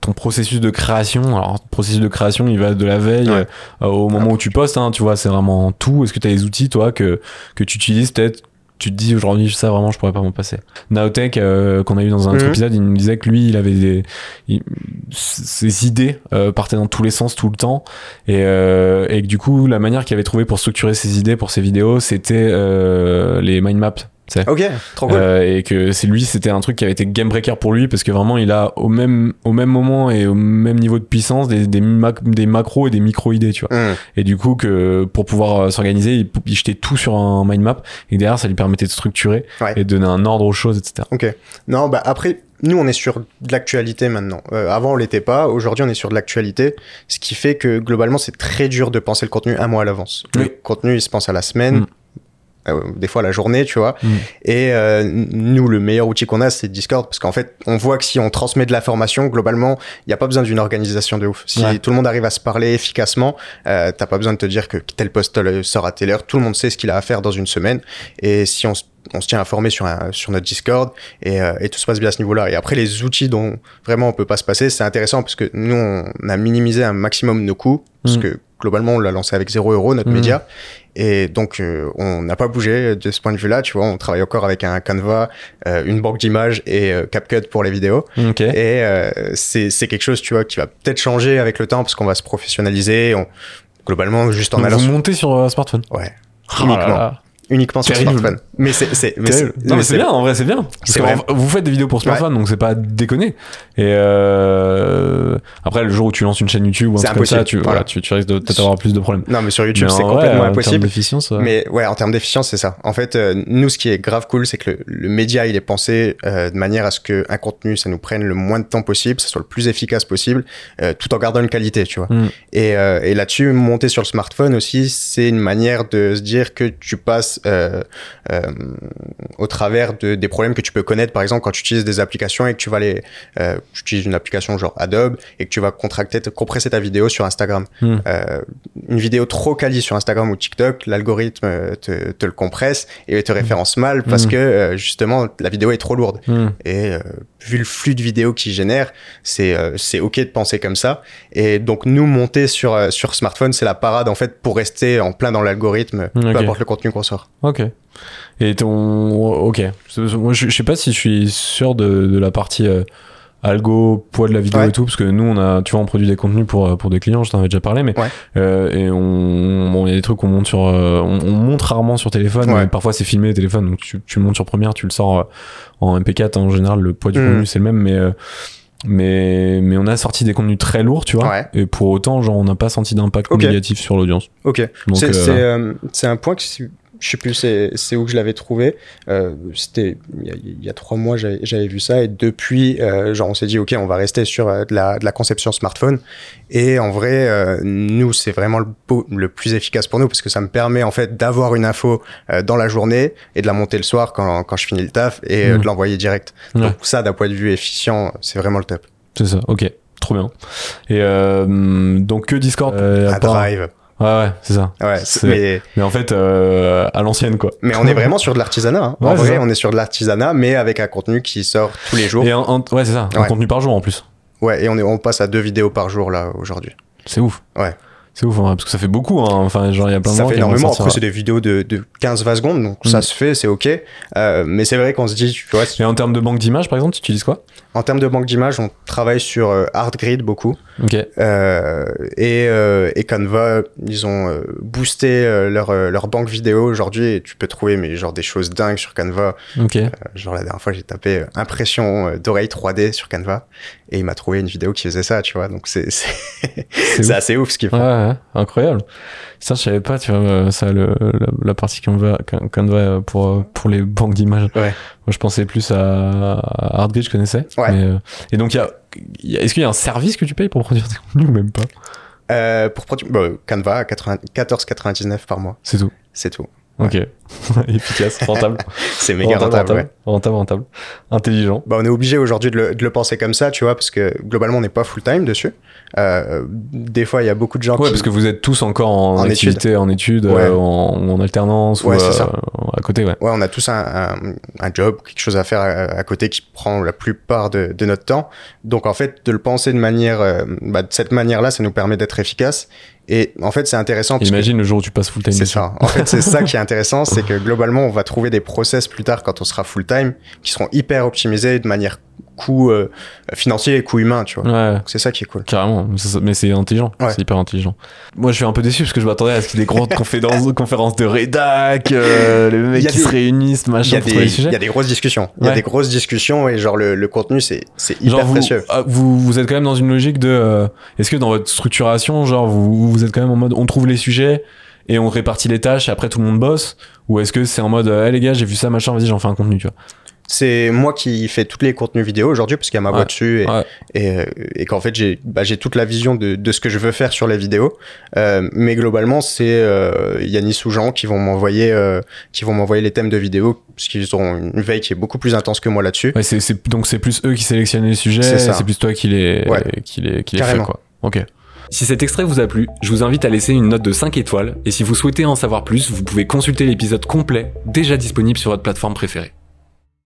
ton processus de création alors processus de création il va de la veille Ouais. euh, au moment où tu postes hein, tu vois c'est vraiment tout est-ce que tu as des outils toi que que tu utilises peut-être tu te dis aujourd'hui ça vraiment je pourrais pas m'en passer Naotech euh, qu'on a eu dans un autre Mhm. épisode il nous disait que lui il avait des il- ses idées euh, partaient dans tous les sens tout le temps et, euh, et que du coup la manière qu'il avait trouvé pour structurer ses idées pour ses vidéos c'était euh, les mind maps. Ok, trop cool. Euh, et que c'est lui c'était un truc qui avait été game breaker pour lui parce que vraiment il a au même au même moment et au même niveau de puissance des des, mac- des macros et des micro idées tu vois Mmh. et du coup que pour pouvoir euh, s'organiser il, il jetait tout sur un mind map et derrière ça lui permettait de structurer Ouais. et de donner un ordre aux choses etc Ok. Non, bah après, nous, on est sur de l'actualité maintenant. Euh, avant, on l'était pas. Aujourd'hui, on est sur de l'actualité. Ce qui fait que globalement, c'est très dur de penser le contenu un mois à l'avance. Le contenu, il se pense à la semaine. Mm. Euh, des fois la journée, tu vois. Mm. Et euh, nous, le meilleur outil qu'on a, c'est Discord, parce qu'en fait, on voit que si on transmet de l'information, globalement, il n'y a pas besoin d'une organisation de ouf. Si Ouais. tout le monde arrive à se parler efficacement, euh, t'as pas besoin de te dire que tel post euh, sort à telle heure. Tout le monde sait ce qu'il a à faire dans une semaine. Et si on, se- on se tient informé sur, un, sur notre Discord, et, euh, et tout se passe bien à ce niveau-là. Et après, les outils dont vraiment on peut pas se passer, c'est intéressant parce que nous, on a minimisé un maximum nos coûts, parce Mm. que globalement, on l'a lancé avec 0 euro, notre Mm. média. Et donc, euh, on n'a pas bougé de ce point de vue-là, tu vois. On travaille encore avec un Canva, euh, une banque d'images et euh, CapCut pour les vidéos. ok Et c'est c'est quelque chose, tu vois, qui va peut-être changer avec le temps parce qu'on va se professionnaliser. On, globalement, juste en Donc allant vous sur... montez sur euh, smartphone Ouais, là uniquement. sur Terrible. smartphone. Mais c'est... c'est- c'est- Terrible. Non, mais c'est bien en vrai c'est bien parce que vrai. vous faites des vidéos pour smartphone donc c'est pas à déconner et euh, après le jour où tu lances une chaîne YouTube ou un C'est truc comme ça impossible. tu, voilà, Voilà. tu, tu risques de peut-être avoir plus de problèmes Non, mais sur YouTube, c'est complètement en termes impossible. d'efficience, ouais. Mais ouais, en termes d'efficience, c'est ça. En fait, euh, nous, ce qui est grave cool, c'est que le, le média, il est pensé euh, de manière à ce que un contenu, ça nous prenne le moins de temps possible, ça soit le plus efficace possible, tout en gardant une qualité, tu vois. Mm. Et, et là-dessus, monter sur le smartphone aussi, c'est une manière de se dire que tu passes euh, euh, au travers de, des problèmes que tu peux connaître, par exemple, quand tu utilises des applications et que tu vas les, euh, tu utilises une application genre Adobe et que tu vas contracter, compresser ta vidéo sur Instagram. Mm. Euh, une vidéo trop quali sur Instagram ou TikTok, l'algorithme euh, te, te le compresse et te référence mal parce Mm. que euh, justement la vidéo est trop lourde. Hmm. Et euh, vu le flux de vidéos qu'il génère, c'est euh, c'est ok de penser comme ça. Et donc nous monter sur euh, sur smartphone, c'est la parade en fait pour rester en plein dans l'algorithme, peu importe le contenu qu'on sort. Ok. Et ton. Ok. Moi, je, je sais pas si je suis sûr de, de la partie euh, algo, poids de la vidéo Ouais. et tout, parce que nous, on a, tu vois, on produit des contenus pour, euh, pour des clients, je t'en avais déjà parlé, mais. Ouais. euh, et on. Bon, il y a des trucs qu'on monte sur. euh, on, on monte rarement sur téléphone, Ouais. mais parfois c'est filmé téléphone, donc tu, tu montes sur Premiere, tu le sors euh, en MP4, en général, le poids du Mm. contenu, c'est le même, mais. euh, mais, mais on a sorti des contenus très lourds, tu vois. Ouais. Et pour autant, genre, on n'a pas senti d'impact Ok. négatif sur l'audience. Ok. Donc, C'est euh, c'est, euh, un point que je sais plus c'est où que je l'avais trouvé. Euh, C'était il y, a, il y a trois mois j'avais vu ça et depuis euh, genre on s'est dit ok on va rester sur euh, de, la, de la conception smartphone et en vrai nous c'est vraiment le, beau- le plus efficace pour nous parce que ça me permet en fait d'avoir une info dans la journée et de la monter le soir quand, quand je finis le taf et de l'envoyer direct. Ouais. Donc ça d'un point de vue efficient c'est vraiment le top. C'est ça, ok. Trop bien. Et donc que Discord à À part- Drive. Ouais, ouais, c'est ça. Ouais, C'est- mais Mais en fait, euh, à l'ancienne, quoi. Mais on est vraiment sur de l'artisanat. Hein. Ouais, en vrai, on est sur de l'artisanat, mais avec un contenu qui sort tous les jours. Et un, un- ouais, c'est ça. Un contenu par jour en plus. Ouais, et on, est, on passe à deux vidéos par jour là aujourd'hui. C'est ouf. Ouais. C'est ouf, hein, parce que ça fait beaucoup. Hein. Enfin, genre, il y a plein de Ça fait énormément. Après, c'est des vidéos de, de 15-20 secondes, donc Mm. ça se fait, c'est ok. Euh, mais c'est vrai qu'on se dit, tu vois, Et en termes de banque d'images, par exemple, tu utilises quoi? En termes de banque d'images, on travaille sur euh, ArtGrid beaucoup. Ok. Euh, et, euh, et Canva, ils ont boosté leur, leur banque vidéo aujourd'hui et tu peux trouver mais genre des choses dingues sur Canva. Ok. Euh, genre la dernière fois j'ai tapé impression d'oreille 3D sur Canva et il m'a trouvé une vidéo qui faisait ça, tu vois. Donc c'est c'est assez ouf ce qu'ils font. Ouais, ouais, incroyable. Ça, je savais pas, tu vois, euh, ça, le, la, la partie Canva, Can- Canva pour, euh, pour les banques d'images. Ouais. Moi, je pensais plus à, à Artgrid, je connaissais. Ouais. Mais, euh, et donc, il y a, y a- est-ce qu'il y a un service que tu payes pour produire tes contenus ou même pas? Euh, pour produire bon, Canva à 80 14,99 par mois, C'est tout. c'est tout. Ok. Efficace, rentable. C'est méga rentable. rentable, ouais. rentable, rentable. Intelligent. Bah, on est obligé aujourd'hui de le, de le penser comme ça, tu vois, parce que globalement, on n'est pas full time dessus. Euh, des fois, il y a beaucoup de gens Ouais, qui. parce que vous êtes tous encore en, En activité, en études, Ouais. euh, en, en alternance, Ouais, ou euh, ça. à côté, ouais. Ouais, on a tous un, un, un job, quelque chose à faire à, à côté qui prend la plupart de, de notre temps. Donc, en fait, de le penser de manière, euh, bah, de cette manière-là, ça nous permet d'être efficace. Et en fait, c'est intéressant que Imagine le jour où tu passes full time. C'est ça. En fait, c'est ça qui est intéressant, c'est que globalement, on va trouver des process plus tard quand on sera full time qui seront hyper optimisés de manière coût euh, financier et coût humain, tu vois. Ouais. C'est ça qui est cool. Carrément, mais c'est- intelligent, Ouais. c'est hyper intelligent. Moi je suis un peu déçu parce que je m'attendais à ce qu'il y ait des grandes conférences, conférences de rédac, euh, les mecs qui des- se réunissent, machin, pour des, les sujets. il y a des grosses discussions. Il y a des grosses discussions et genre le, le contenu, c'est hyper Genre vous, précieux. ah, vous, vous êtes quand même dans une logique de... euh, Est-ce que dans votre structuration, genre vous, vous êtes quand même en mode on trouve les sujets et on répartit les tâches et après tout le monde bosse? Ou est-ce que c'est en mode, euh, hey, les gars, j'ai vu ça, machin, vas-y, j'en fais un contenu, tu vois? C'est moi qui fais tous les contenus vidéo aujourd'hui parce qu'il y a ma voix dessus et, Ouais. et, euh, et qu'en fait j'ai bah, j'ai toute la vision de, de ce que je veux faire sur les vidéos. Euh, mais globalement, c'est euh, Yanis ou Jean qui vont m'envoyer euh, qui vont m'envoyer les thèmes de vidéos parce qu'ils ont une veille qui est beaucoup plus intense que moi là-dessus. Ouais, c'est, c'est- donc c'est plus eux qui sélectionnent les sujets, C'est ça. c'est plus toi qui les, Ouais. qui les, qui les fait, quoi. Ok. Si cet extrait vous a plu, je vous invite à laisser une note de 5 étoiles, et si vous souhaitez en savoir plus, vous pouvez consulter l'épisode complet, déjà disponible sur votre plateforme préférée.